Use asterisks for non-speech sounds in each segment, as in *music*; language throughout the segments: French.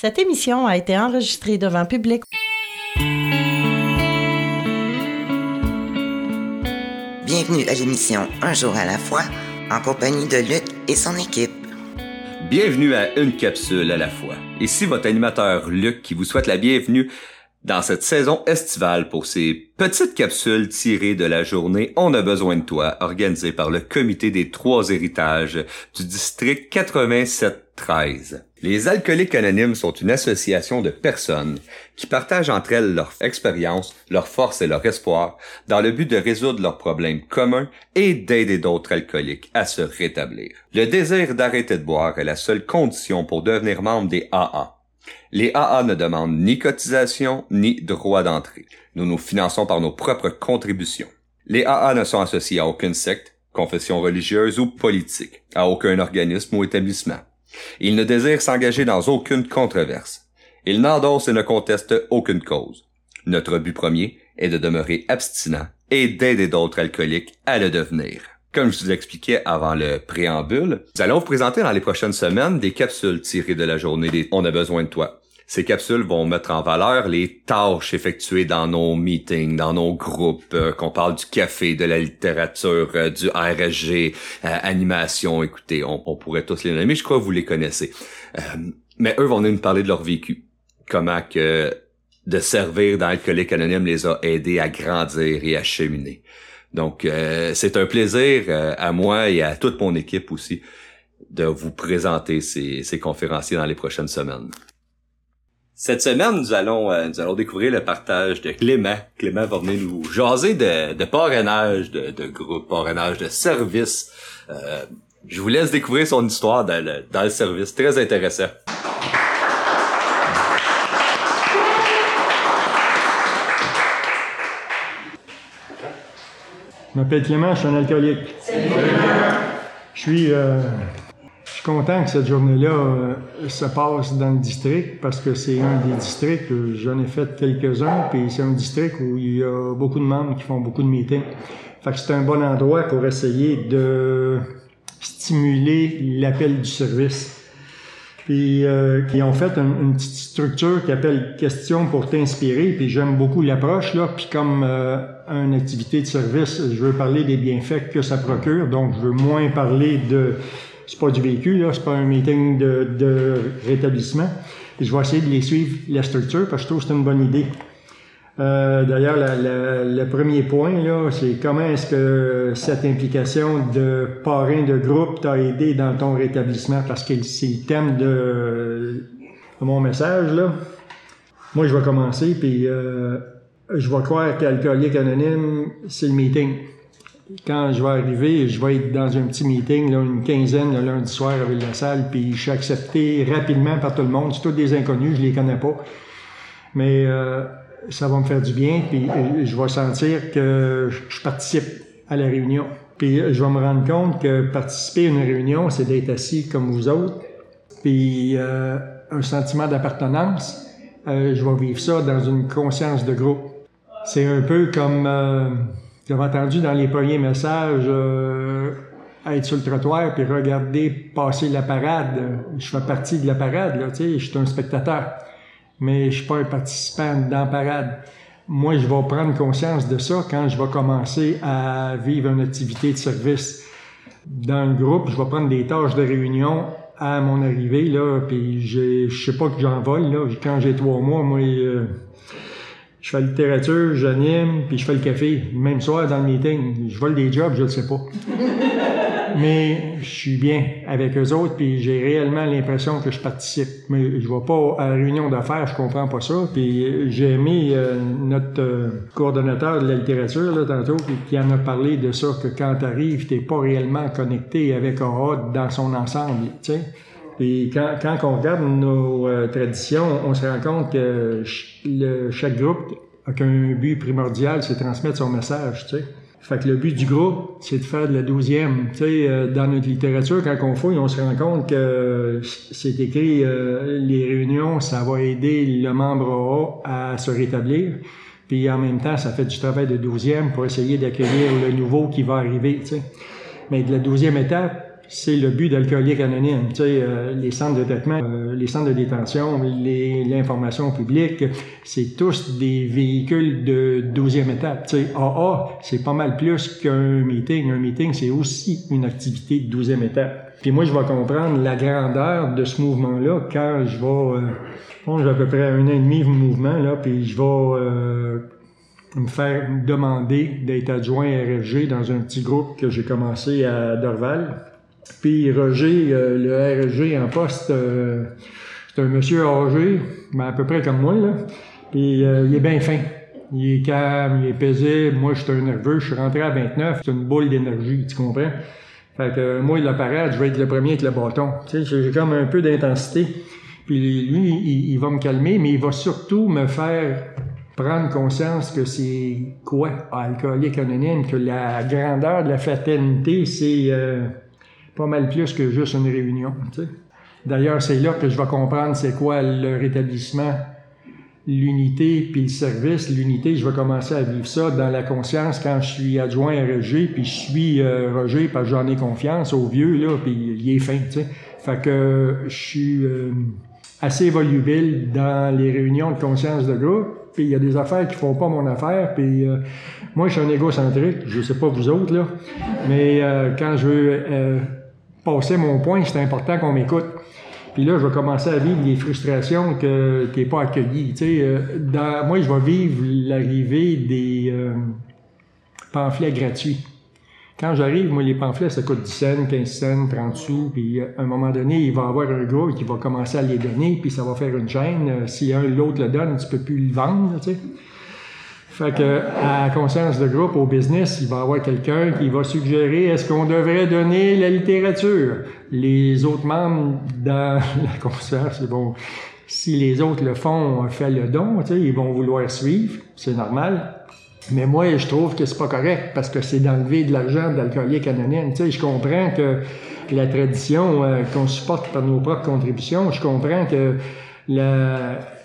Cette émission a été enregistrée devant public. Bienvenue à l'émission Un jour à la fois, en compagnie de Luc et son équipe. Bienvenue à Une capsule à la fois. Ici votre animateur Luc qui vous souhaite la bienvenue dans cette saison estivale pour ces petites capsules tirées de la journée On a besoin de toi, organisée par le comité des trois héritages du district 87-13. Les alcooliques anonymes sont une association de personnes qui partagent entre elles leur expérience, leur force et leur espoir dans le but de résoudre leurs problèmes communs et d'aider d'autres alcooliques à se rétablir. Le désir d'arrêter de boire est la seule condition pour devenir membre des AA les AA ne demandent ni cotisation ni droit d'entrée. Nous nous finançons par nos propres contributions. Les AA ne sont associés à aucune secte, confession religieuse ou politique, à aucun organisme ou établissement. Ils ne désirent s'engager dans aucune controverse. Ils n'endossent et ne contestent aucune cause. Notre but premier est de demeurer abstinent et d'aider d'autres alcooliques à le devenir. Comme je vous expliquais avant le préambule, nous allons vous présenter dans les prochaines semaines des capsules tirées de la journée des On a besoin de toi. Ces capsules vont mettre en valeur les tâches effectuées dans nos meetings, dans nos groupes, euh, qu'on parle du café, de la littérature, euh, du RSG, euh, animation. Écoutez, on, pourrait tous les nommer, je crois que vous les connaissez. mais eux vont nous parler de leur vécu. Comment que de servir dans l'alcoolique anonyme les a aidés à grandir et à cheminer. Donc, c'est un plaisir à moi et à toute mon équipe aussi de vous présenter ces conférenciers dans les prochaines semaines. Cette semaine, nous allons, euh, nous allons découvrir le partage de Clément. Clément va venir nous jaser de, de parrainage, de, de groupe, parrainage de service. je vous laisse découvrir son histoire dans le, dans le service. Très intéressant. Je m'appelle Clément, je suis un alcoolique. Je suis, euh, suis content que cette journée-là euh, se passe dans le district parce que c'est un des districts, j'en ai fait quelques-uns, puis c'est un district où il y a beaucoup de membres qui font beaucoup de meetings. Fait que c'est un bon endroit pour essayer de stimuler l'appel du service. Puis euh, qui ont fait une, petite structure qui appelle Questions pour t'inspirer. Puis j'aime beaucoup l'approche là. Puis comme euh, une activité de service, je veux parler des bienfaits que ça procure. Donc je veux moins parler de c'est pas du véhicule là, c'est pas un meeting de, de rétablissement. Je vais essayer de les suivre la structure parce que je trouve que c'est une bonne idée. Euh, d'ailleurs, le premier point, là, c'est comment est-ce que cette implication de parrain de groupe t'a aidé dans ton rétablissement, parce que c'est le thème de, mon message. Là. Moi, je vais commencer, puis euh, je vais croire qu'Alcoolique Anonyme, c'est le meeting. Quand je vais arriver, je vais être dans un petit meeting, là, une quinzaine le lundi soir avec la salle, puis je suis accepté rapidement par tout le monde. C'est tous des inconnus, je les connais pas. Mais euh, ça va me faire du bien, puis euh, je vais sentir que je participe à la réunion. Puis euh, je vais me rendre compte que participer à une réunion, c'est d'être assis comme vous autres, puis euh, un sentiment d'appartenance. je vais vivre ça dans une conscience de groupe. C'est un peu comme, j'avais entendu dans les premiers messages, être sur le trottoir puis regarder passer la parade. Je fais partie de la parade, là, tu je suis un spectateur mais je suis pas un participant dans la parade. Moi, je vais prendre conscience de ça quand je vais commencer à vivre une activité de service. Dans le groupe, je vais prendre des tâches de réunion à mon arrivée, là, puis je sais pas que j'en vole, là. Quand j'ai trois mois, moi, euh, je fais la littérature, j'anime, puis je fais le café. Même soir, dans le meeting, je vole des jobs, je le sais pas. *laughs* mais je suis bien avec eux autres, puis j'ai réellement l'impression que je participe. Mais je vais pas à la réunion d'affaires, je comprends pas ça. Puis j'ai aimé euh, notre euh, coordonnateur de la littérature, là, tantôt, qui en a parlé de ça, que quand tu arrives, t'es pas réellement connecté avec un dans son ensemble, tu sais. Et quand, quand on regarde nos euh, traditions, on se rend compte que chaque groupe a qu'un but primordial, c'est transmettre son message, tu sais. Fait que le but du groupe, c'est de faire de la douzième. Tu sais, euh, dans notre littérature, quand on fouille, on se rend compte que c'est écrit euh, les réunions, ça va aider le membre A à se rétablir. Puis en même temps, ça fait du travail de douzième pour essayer d'accueillir le nouveau qui va arriver. Tu sais. Mais de la douzième étape, c'est le but d'Alcoolique Anonyme. Tu sais, euh, les centres de traitement, euh, les centres de détention, l'information publique, c'est tous des véhicules de 12e étape. Tu sais, AA, c'est pas mal plus qu'un meeting. Un meeting, c'est aussi une activité de 12e étape. Puis moi, je vais comprendre la grandeur de ce mouvement-là quand je vais... Euh, bon, j'ai à peu près un an et demi de mouvement, là, puis je vais me faire demander d'être adjoint RFG dans un petit groupe que j'ai commencé à Dorval. Puis Roger, euh, le RG en poste, euh, c'est un monsieur âgé, mais à peu près comme moi, là. Puis euh, il est bien fin. Il est calme, il est paisible. Moi, je suis un nerveux. Je suis rentré à 29. C'est une boule d'énergie, tu comprends? Fait que moi, la parade, je vais être le premier avec le bâton. Tu sais, j'ai comme un peu d'intensité. Puis lui, il, il, va me calmer, mais il va surtout me faire prendre conscience que c'est quoi, alcoolique anonyme, que la grandeur de la fraternité, c'est pas mal plus que juste une réunion. D'ailleurs, c'est là que je vais comprendre c'est quoi le rétablissement, l'unité puis le service. L'unité, je vais commencer à vivre ça dans la conscience quand je suis adjoint à Roger, puis je suis euh, Roger parce que j'en ai confiance au vieux, là, puis il est fin. Fait que je suis euh, assez volubile dans les réunions de conscience de groupe, puis il y a des affaires qui font pas mon affaire, puis euh, moi, je suis un égocentrique, je sais pas vous autres, là, mais quand je veux passer mon point, c'est important qu'on m'écoute. Puis là, je vais commencer à vivre des frustrations que qui pas accueilli. Tu sais, euh, moi, je vais vivre l'arrivée des euh, pamphlets gratuits. Quand j'arrive, moi, les pamphlets, ça coûte 10 cents, 15 cents, 30 sous. Puis euh, à un moment donné, il va y avoir un gars qui va commencer à les donner, puis ça va faire une chaîne. Si un l'autre le donne, tu peux plus le vendre, tu sais. Fait que, à conscience de groupe, au business, il va y avoir quelqu'un qui va suggérer est-ce qu'on devrait donner la littérature? Les autres membres dans *laughs* la conscience, c'est bon. Si les autres le font, fait le don, ils vont vouloir suivre, c'est normal. Mais moi, je trouve que c'est pas correct parce que c'est d'enlever de l'argent d'alcoolique anonyme. Tu sais, je comprends que la tradition euh, qu'on supporte par nos propres contributions, je comprends que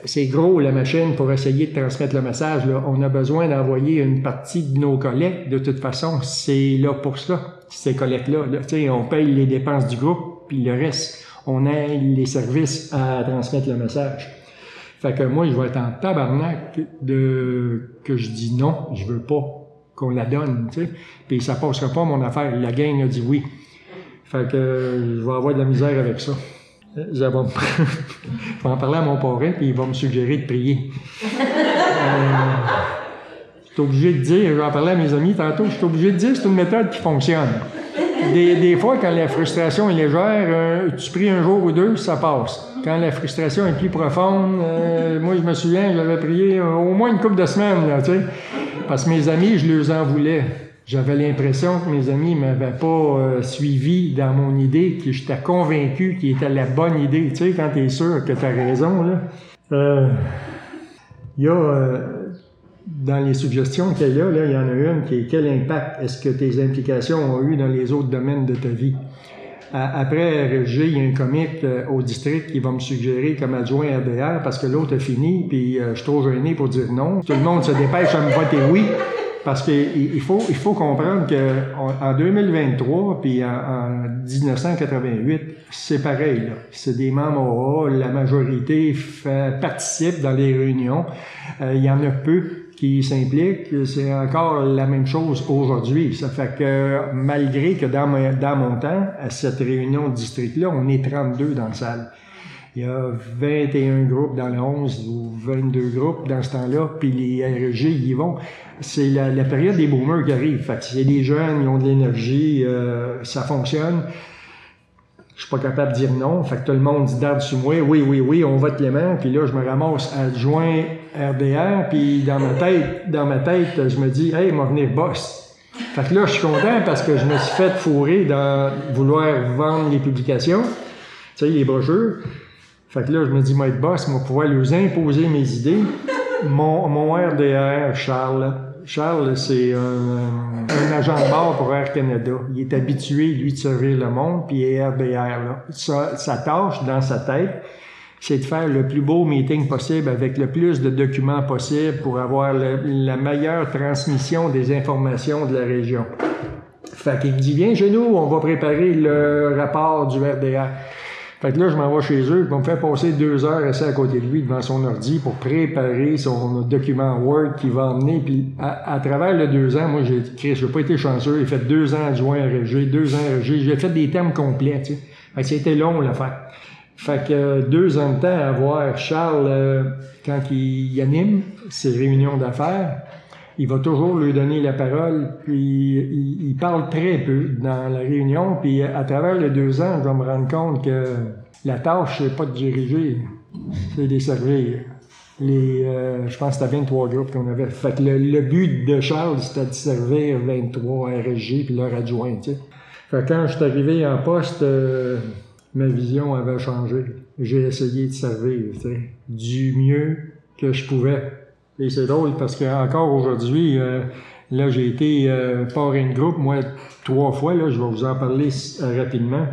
c'est gros la machine pour essayer de transmettre le message. On a besoin d'envoyer une partie de nos collectes. De toute façon, c'est là pour ça, ces collectes-là. on paye les dépenses du groupe, puis le reste, on a les services à transmettre le message. Fait que moi, je vais être en tabarnak de que je dis non, je veux pas qu'on la donne, tu sais. Puis ça passera pas mon affaire. La gang a dit oui. Fait que je vais avoir de la misère avec ça. Je *laughs* vais, en parler à mon parrain, puis il va me suggérer de prier. euh, je suis obligé de dire, je vais en parler à mes amis tantôt, je suis obligé de dire que c'est une méthode qui fonctionne. Des, des, fois, quand la frustration est légère, euh, tu pries un jour ou deux, ça passe. Quand la frustration est plus profonde, euh, moi, je me souviens, j'avais prié au moins une couple de semaines, là, tu sais, parce que mes amis, je les en voulais. J'avais l'impression que mes amis m'avaient pas euh, suivi dans mon idée, que j'étais convaincu qu'il était la bonne idée. Tu sais, quand tu es sûr que tu as raison, là. Euh, il y a, euh, dans les suggestions qu'il y a, il y en a une qui est quel impact est-ce que tes implications ont eu dans les autres domaines de ta vie? Après RFG, il y a un comique au district qui va me suggérer comme adjoint RDR parce que l'autre a fini, puis je suis trop gêné pour dire non. Tout le monde se dépêche à me voter oui. Parce qu'il faut, il faut comprendre qu'en 2023 puis en, 1988, c'est pareil. C'est des membres la majorité fait, participe dans les réunions. Euh, il y en a peu qui s'impliquent. C'est encore la même chose aujourd'hui. Ça fait que malgré que dans, dans mon temps, à cette réunion de district-là, on est 32 dans la salle. Il y a 21 groupes dans le 11 ou 22 groupes dans ce temps-là, puis les RG, y vont. C'est la, la, période des boomers qui arrive. Fait c'est des jeunes, ils ont de l'énergie, euh, ça fonctionne. Je suis pas capable de dire non. Fait que tout le monde dit d'arde sur moi. Oui, oui, oui, on vote Clément. Puis là, je me ramasse adjoint RDR. Puis dans ma tête, dans ma tête, je me dis, hey, m'a venir boss. Fait que là, je suis content parce que je me suis fait fourrer dans vouloir vendre les publications, tu sais, les brochures. Fait que là, je me dis, moi, être boss, moi, pouvoir leur imposer mes idées. Mon, mon RDR, Charles, Charles, c'est un, un, agent de bord pour Air Canada. Il est habitué, lui, de servir le monde, puis il est RDR. Là. Sa, sa tâche, dans sa tête, c'est de faire le plus beau meeting possible avec le plus de documents possible pour avoir la meilleure transmission des informations de la région. Fait qu'il me dit, viens chez nous, on va préparer le rapport du RDA. Fait que là, je m'en vais chez eux, vont me faire passer deux heures assis à côté de lui devant son ordi pour préparer son document Word qu'il va emmener. Puis à, travers les deux ans, moi, j'ai écrit, j'ai pas été chanceux, j'ai fait deux ans adjoint RG, deux ans RG, j'ai fait des termes complets, tu sais. Fait que c'était long, l'affaire. Fait que euh, deux ans de temps à voir Charles, euh, quand il anime ses réunions d'affaires, il va toujours lui donner la parole, puis il, parle très peu dans la réunion, puis à travers les deux ans, je vais me rendre compte que la tâche, c'est pas de diriger, c'est de servir. Les, euh, je pense que c'était 23 groupes qu'on avait. Fait que le, but de Charles, c'était de servir 23 RSG puis leur adjoint, tu sais. Fait que quand je suis arrivé en poste, euh, ma vision avait changé. J'ai essayé de servir, tu sais, du mieux que je pouvais. Et c'est drôle parce qu'encore aujourd'hui, euh, là, j'ai été euh, de groupe, moi, trois fois, là, je vais vous en parler euh, rapidement.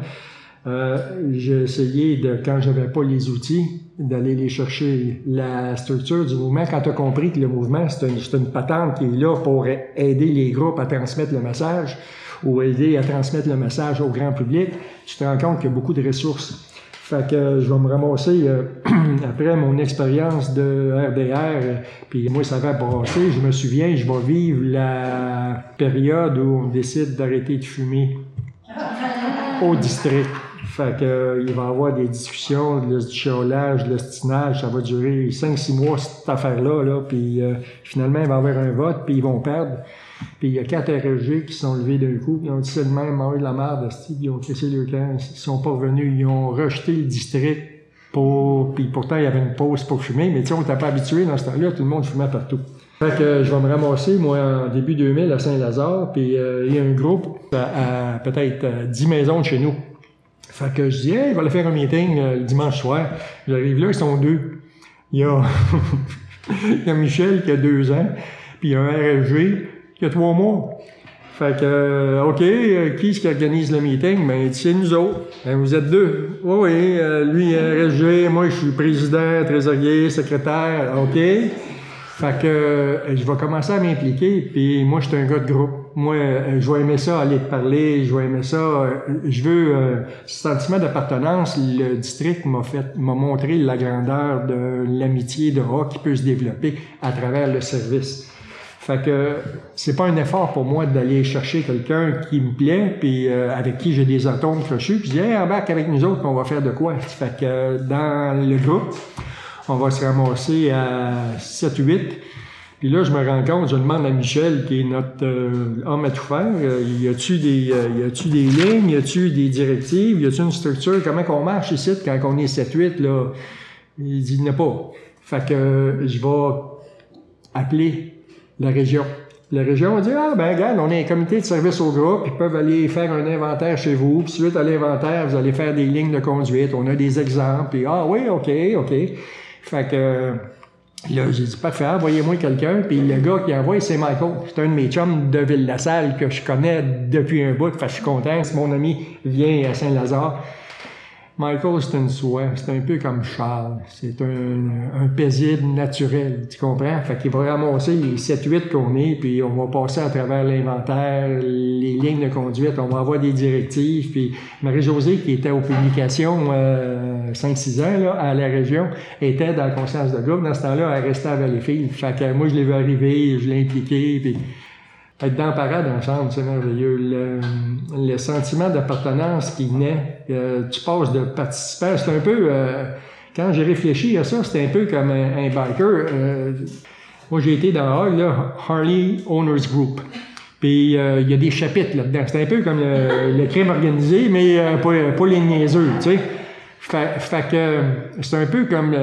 Euh, j'ai essayé de, quand j'avais pas les outils, d'aller les chercher. La structure du mouvement, quand tu as compris que le mouvement, c'est une, une patente qui est là pour aider les groupes à transmettre le message ou aider à transmettre le message au grand public, tu te rends compte qu'il y a beaucoup de ressources. Fait que je vais me ramasser euh, *clears throat* après mon expérience de RDR, puis moi ça va brasser, je me souviens, je vais vivre la période où on décide d'arrêter de fumer au district. Fait que euh, il va y avoir des discussions, le chiolage, le stinage, ça va durer 5-6 mois cette affaire-là, là, puis euh, finalement il va y avoir un vote, puis ils vont perdre. Puis il y a quatre RG qui sont levés d'un coup, ils ont dit c'est le même, de la merde, ils ont cassé le camp, ils sont pas revenus, ils ont rejeté le district pour, puis pourtant il y avait une pause pour fumer, mais tu sais, on n'était pas habitué dans ce temps-là, tout le monde fumait partout. Fait que je vais me ramasser, moi, en début 2000 à Saint-Lazare, puis euh, il y a un groupe à, peut-être 10 maisons de chez nous. Fait que je dis, hey, il va aller faire un meeting euh, le dimanche soir. J'arrive là, ils sont deux. Il y a, *laughs* y a Michel qui a deux ans, puis il y a un RFG y a trois mois. Fait que, euh, OK, euh, qui est-ce qui organise le meeting? Ben, c'est nous autres. Ben, vous êtes deux. Oui, oui, euh, lui, RSG, moi, je suis président, trésorier, secrétaire. OK. Fait que, je vais commencer à m'impliquer, puis moi, je suis un gars de groupe. Moi, je vais aimer ça, aller te parler, je vais aimer ça. je veux, ce sentiment d'appartenance, le district m'a fait, m'a montré la grandeur de l'amitié de rock qui peut se développer à travers le service. Fait que c'est pas un effort pour moi d'aller chercher quelqu'un qui me plaît, puis euh, avec qui j'ai des atomes crochus, puis je dis hey, avec nous autres, on va faire de quoi? *laughs* Fait que dans le groupe, on va se ramasser à 7-8. Puis là, je me rends compte, je demande à Michel, qui est notre euh, homme à tout faire, euh, y a-tu des, y a-tu des lignes, y a-tu des directives, y a-tu une structure, comment qu'on marche ici quand on est 7-8, là? Il dit, il pas. Fait que je vais appeler la région. La région va dire, ah ben regarde, on est un comité de service au groupe, ils peuvent aller faire un inventaire chez vous, puis suite à l'inventaire, vous allez faire des lignes de conduite, on a des exemples, puis ah oui, ok, ok. Fait que là, j'ai dit, parfait, envoyez-moi quelqu'un, puis le gars qui envoie, c'est Michael. C'est un de mes chums de Ville-la-Salle que je connais depuis un bout, fait que je suis content, si mon ami vient à Saint-Lazare. Michael, c'est une soie. C'est un peu comme Charles. C'est un, un, paisible naturel. Tu comprends? Fait qu'il va ramasser les 7-8 qu'on est, puis on va passer à travers l'inventaire, les lignes de conduite, on va avoir des directives. Puis Marie-Josée, qui était aux publications euh, 5-6 ans là, à la région, était dans la conscience de groupe. Dans ce temps-là, elle restait à Valleyfield. Fait que moi, je l'ai vu arriver, je l'ai impliqué, puis être dans la parade ensemble, c'est merveilleux. Le, le sentiment d'appartenance qui naît, euh, tu passes de participant, c'est un peu, euh, quand j'ai réfléchi à ça, c'était un peu comme un, biker. Euh, moi, j'ai été dans là, Harley Owners Group. Puis il y a des chapitres là-dedans. C'est un peu comme le, crime organisé, mais pas, pas, les niaiseux, tu sais. Fait, fait que c'est un peu comme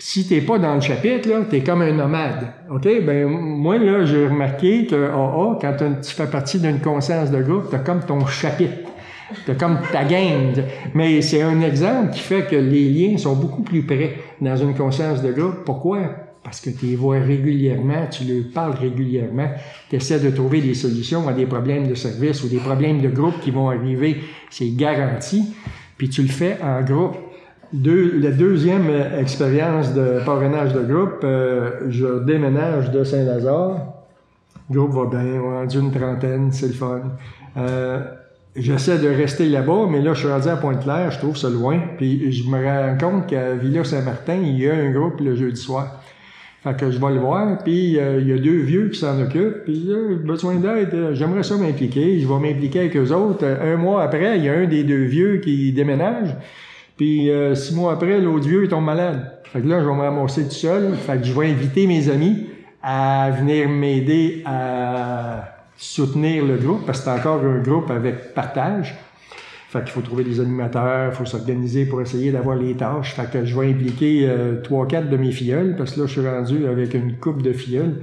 si t'es pas dans le chapitre, là, t'es comme un nomade. OK? Ben, moi, là, j'ai remarqué que AA, quand tu fais partie d'une conscience de groupe, t'as comme ton chapitre. T'as comme ta gang. Mais c'est un exemple qui fait que les liens sont beaucoup plus près dans une conscience de groupe. Pourquoi? Parce que tu les vois régulièrement, tu leur parles régulièrement, tu essaies de trouver des solutions à des problèmes de service ou des problèmes de groupe qui vont arriver. C'est garanti. Puis tu le fais en groupe la deuxième expérience de parrainage de groupe, euh, je déménage de Saint-Lazare Le groupe va bien, on est rendu une trentaine, c'est le fun. Euh, J'essaie de rester là-bas, mais là, je suis rendu à Pointe-Claire, je trouve ça loin. Puis je me rends compte qu'à Villa-Saint-Martin, il y a un groupe le jeudi soir. Fait que je vais le voir, puis euh, il y a deux vieux qui s'en occupent, puis euh, besoin d'aide, j'aimerais ça m'impliquer, je vais m'impliquer avec eux autres. Un mois après, il y a un des deux vieux qui déménage, puis six mois après, l'autre vieux tombe malade. Fait que là, je vais me ramasser tout seul, fait que je vais inviter mes amis à venir m'aider à soutenir le groupe, parce que c'est encore un groupe avec partage. Fait qu'il faut trouver des animateurs, il faut s'organiser pour essayer d'avoir les tâches. Fait que je vais impliquer euh, trois, quatre de mes filleuls, parce que là, je suis rendu avec une coupe de filleuls.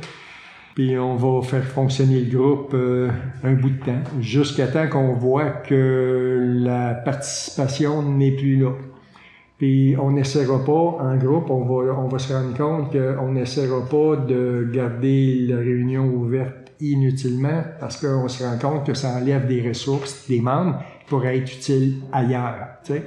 Puis on va faire fonctionner le groupe euh, un bout de temps, jusqu'à temps qu'on voit que la participation n'est plus là. Puis on n'essaiera pas, en groupe, on va, on va se rendre compte qu'on n'essaiera pas de garder la réunion ouverte inutilement parce qu'on se rend compte que ça enlève des ressources des membres qui pourraient être utiles ailleurs. sais.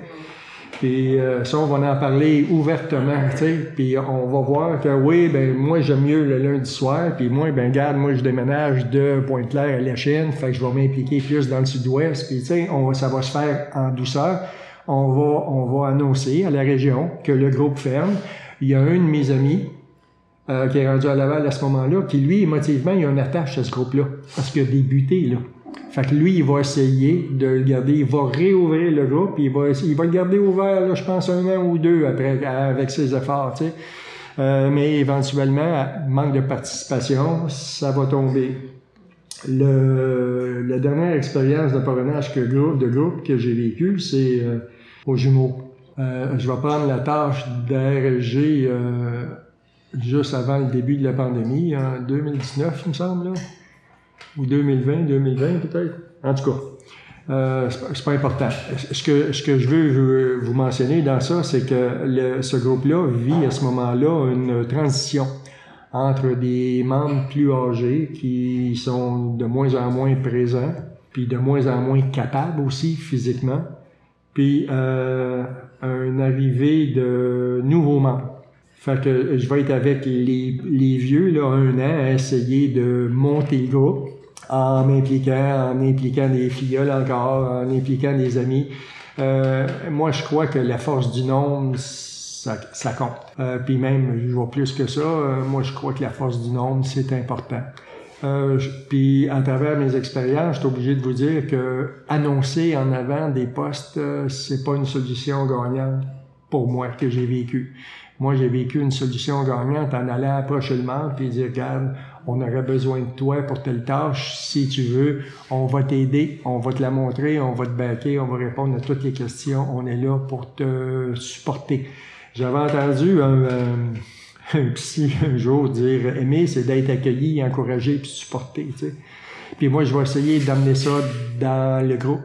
Puis euh, ça, on va en parler ouvertement, tu sais. Puis on va voir que oui, ben moi j'aime mieux le lundi soir, puis moi, ben garde, moi je déménage de Pointe-Claire à la Chine, fait que je vais m'impliquer plus dans le sud-ouest, puis tu sais, ça va se faire en douceur. On va, on va annoncer à la région que le groupe ferme. Il y a un de mes amis euh, qui est rendu à Laval à ce moment-là, qui lui, émotivement, il a une attache à ce groupe-là, parce qu'il a débuté, là. Fait que lui, il va essayer de le garder, il va réouvrir le groupe, il va, il va le garder ouvert, là, je pense, un an ou deux après, avec ses efforts, tu sais. Euh, mais éventuellement, manque de participation, ça va tomber. Le, la dernière expérience de parrainage que de groupe que j'ai vécu, c'est euh, aux jumeaux. Euh, je vais prendre la tâche d'RG euh, juste avant le début de la pandémie, en 2019, il me semble, là. Ou 2020, 2020 peut-être. En tout cas, euh, c'est pas important. Ce que, je veux vous mentionner dans ça, c'est que ce groupe-là vit à ce moment-là une transition entre des membres plus âgés qui sont de moins en moins présents, puis de moins en moins capables aussi physiquement, puis euh, une arrivée de nouveaux membres. Fait que je vais être avec les, les vieux, là, un an, à essayer de monter le groupe en m'impliquant, en impliquant des filles encore, en impliquant des amis. Euh, moi, je crois que la force du nombre, ça, ça compte. Euh, puis même, je vois plus que ça, euh, moi, je crois que la force du nombre, c'est important. Euh, puis à travers mes expériences, je suis obligé de vous dire que annoncer en avant des postes, euh, c'est pas une solution gagnante pour moi que j'ai vécu. Moi, j'ai vécu une solution gagnante en allant approcher le membre et dire, regarde, on aurait besoin de toi pour telle tâche. Si tu veux, on va t'aider, on va te la montrer, on va te baquer, on va répondre à toutes les questions. On est là pour te supporter. J'avais entendu un, euh, *laughs* un psy un jour dire, aimer, c'est d'être accueilli, encouragé puis supporté. Puis moi, je vais essayer d'amener ça dans le groupe.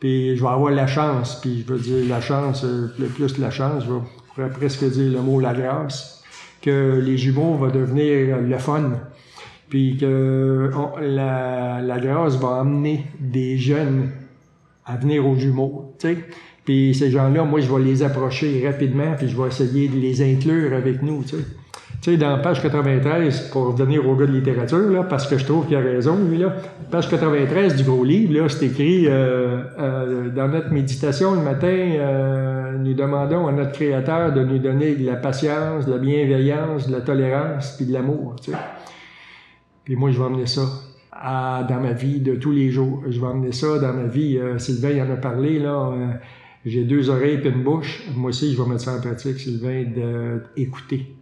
Puis je vais avoir la chance, puis je veux dire la chance, euh, plus la chance, je pourrais presque dire le mot la grâce, que les jumeaux vont devenir le fun, puis que la, la grâce va amener des jeunes à venir aux jumeaux. Puis ces gens-là, moi, je vais les approcher rapidement, puis je vais essayer de les inclure avec nous, tu sais. Dans page 93, pour revenir au gars de littérature, là, parce que je trouve qu'il a raison, lui, là, page 93 du gros livre, c'est écrit euh, euh, dans notre méditation le matin, euh, nous demandons à notre Créateur de nous donner de la patience, de la bienveillance, de la tolérance, puis de l'amour, tu sais. Puis moi, je vais emmener ça dans ma vie de tous les jours. Je vais emmener ça dans ma vie. Sylvain il en a parlé, là. j'ai deux oreilles et une bouche. Moi aussi, je vais mettre ça en pratique, Sylvain, d'écouter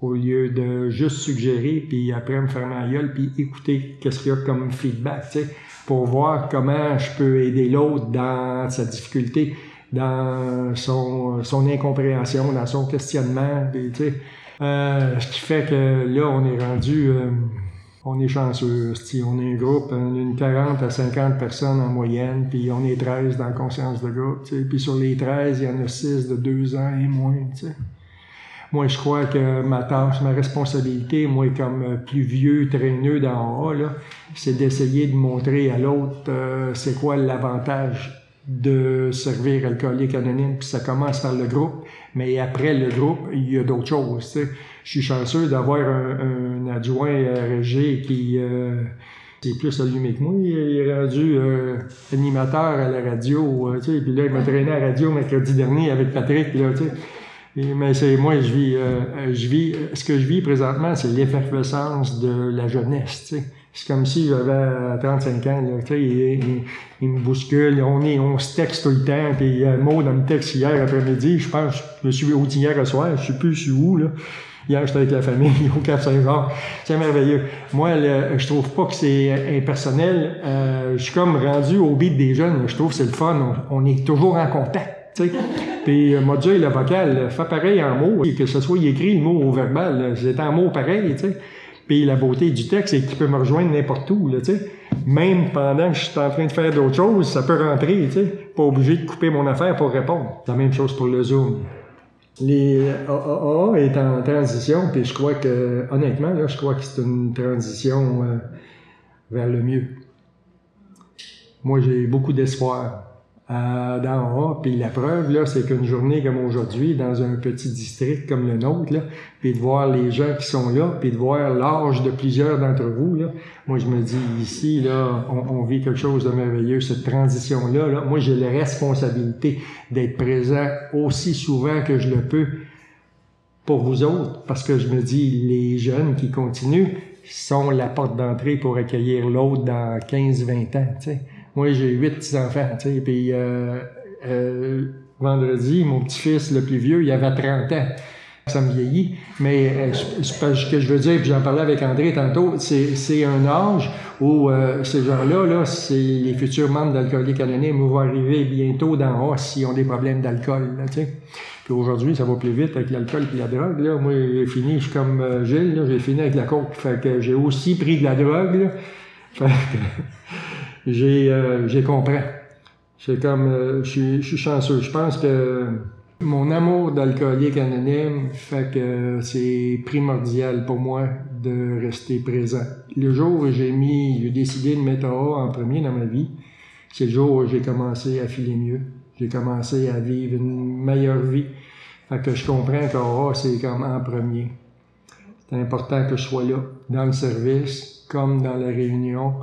au lieu de juste suggérer, puis après me fermer la gueule, puis écouter qu'est-ce qu'il y a comme feedback, tu sais, pour voir comment je peux aider l'autre dans sa difficulté, dans son, son incompréhension, dans son questionnement, tu sais. Euh, ce qui fait que là, on est rendu... Euh, on est chanceux. On est un groupe, on est une 40 à 50 personnes en moyenne, puis on est 13 dans la conscience de groupe. Puis sur les 13, il y en a 6 de 2 ans et moins. Moi, je crois que ma tâche, ma responsabilité, moi, comme euh, plus vieux traîneux d'en haut, c'est d'essayer de montrer à l'autre euh, c'est quoi l'avantage de servir alcoolique anonyme, puis ça commence par le groupe, Mais après le groupe, il y a d'autres choses. Tu sais. Je suis chanceux d'avoir un, un, adjoint RG qui euh, est plus allumé que moi. Il est rendu euh, animateur à la radio. Euh. Puis là, il m'a traîné à la radio mercredi dernier avec Patrick. Là. Et, mais c'est moi, je vis, euh, je vis. Ce que je vis présentement, c'est l'effervescence de la jeunesse. Tu sais. C'est comme si j'avais 35 ans, là, sais, il, il, me bouscule, on, est, on se texte tout le temps, puis euh, Maud me texte hier après-midi, je pense, je me suis au hier soir, je sais plus je suis où, là. Hier, j'étais avec la famille *laughs* au Cap Saint-Jean. C'est merveilleux. Moi, je trouve pas que c'est impersonnel. Euh, je suis comme rendu au beat des jeunes. Je trouve que c'est le fun. On, est toujours en contact. sais. Puis euh, module le vocal, fait pareil en mots. Que ce soit écrit le mot au verbal, c'est en mots pareil. sais. Puis la beauté du texte, c'est qu'il peut me rejoindre n'importe où, là, tu sais. Même pendant que je suis en train de faire d'autres choses, ça peut rentrer, tu sais. Pas obligé de couper mon affaire pour répondre. La même chose pour le Zoom. Les AAA est en transition, puis je crois que, honnêtement, là, je crois que c'est une transition euh, vers le mieux. Moi, j'ai beaucoup d'espoir euh, dans A. Puis la preuve, là, c'est qu'une journée comme aujourd'hui, dans un petit district comme le nôtre, là, puis de voir les gens qui sont là, puis de voir l'âge de plusieurs d'entre vous, là, moi je me dis ici, là, on, vit quelque chose de merveilleux, cette transition-là. Là, moi, j'ai la responsabilité d'être présent aussi souvent que je le peux pour vous autres, parce que je me dis, les jeunes qui continuent sont la porte d'entrée pour accueillir l'autre dans 15-20 ans, tu sais. Moi, j'ai huit petits-enfants, tu sais, puis euh, euh, vendredi, mon petit-fils, le plus vieux, il avait 30 ans. Ça me vieillit, mais euh, ce que je veux dire, puis j'en parlais avec André tantôt, c'est un âge où euh, ces gens-là, là, c'est les futurs membres d'Alcooliques Anonymes vont arriver bientôt dans A s'ils ont des problèmes d'alcool. Puis aujourd'hui, ça va plus vite avec l'alcool et la drogue. Là. Moi, j'ai fini, je suis comme euh, Gilles, j'ai fini avec la coke. Fait que j'ai aussi pris de la drogue. Là. Fait que, j'ai euh, compris. C'est comme, euh, je, suis chanceux. Je pense que mon amour d'alcoolique anonyme fait que c'est primordial pour moi de rester présent. Le jour où j'ai mis, j'ai décidé de mettre A en premier dans ma vie, c'est le jour où j'ai commencé à filer mieux. J'ai commencé à vivre une meilleure vie. Fait que je comprends qu'A, c'est comme en premier. C'est important que je sois là, dans le service, comme dans la réunion,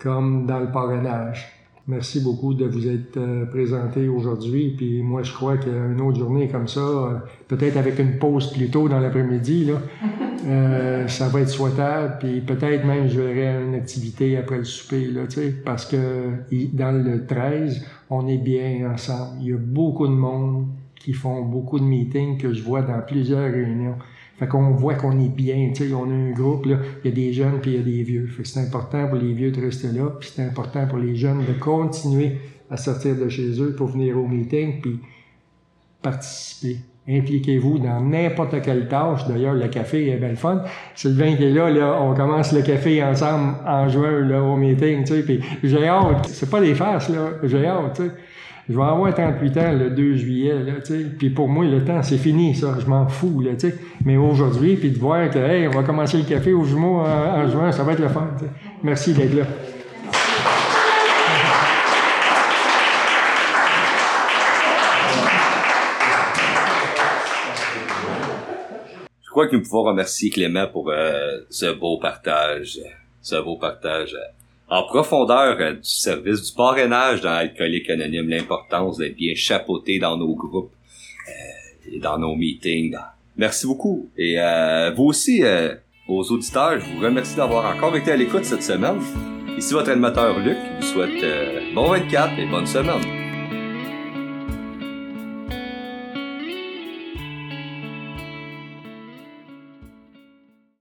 comme dans le parrainage. Merci beaucoup de vous être euh, présenté aujourd'hui. Puis moi, je crois qu'une autre journée comme ça, euh, peut-être avec une pause plus tôt dans l'après-midi, là, *laughs* euh, ça va être souhaitable. Puis peut-être même je verrai une activité après le souper, là, parce que dans le 13, on est bien ensemble. Il y a beaucoup de monde qui font beaucoup de meetings que je vois dans plusieurs réunions. Fait qu'on voit qu'on est bien, tu sais, on a un groupe, là, il y a des jeunes puis il y a des vieux. Fait que c'est important pour les vieux de rester là, puis c'est important pour les jeunes de continuer à sortir de chez eux pour venir au meeting, puis participer. Impliquez-vous dans n'importe quelle tâche. D'ailleurs, le café est bien le fun. Sylvain qui est là, là, on commence le café ensemble en juin, là, au meeting, tu sais, puis j'ai hâte. C'est pas des farces, là. J'ai hâte, tu sais. Je vais avoir 38 ans le 2 juillet, là. Puis pour moi, le temps, c'est fini, ça. Je m'en fous, là, tu sais. Mais aujourd'hui, puis de voir que, hey, on va commencer le café au jumeau en, juin, ça va être le fun. Merci d'être là. Je crois que nous pouvons remercier Clément pour euh, ce beau partage, ce beau partage en profondeur euh, du service du parrainage dans Alcoolique Anonyme, l'importance d'être bien chapeauté dans nos groupes euh, et dans nos meetings. Merci beaucoup. Et euh, vous aussi, aux auditeurs, je vous remercie d'avoir encore été à l'écoute cette semaine. Ici votre animateur Luc, je vous souhaite bon 24 et bonne semaine.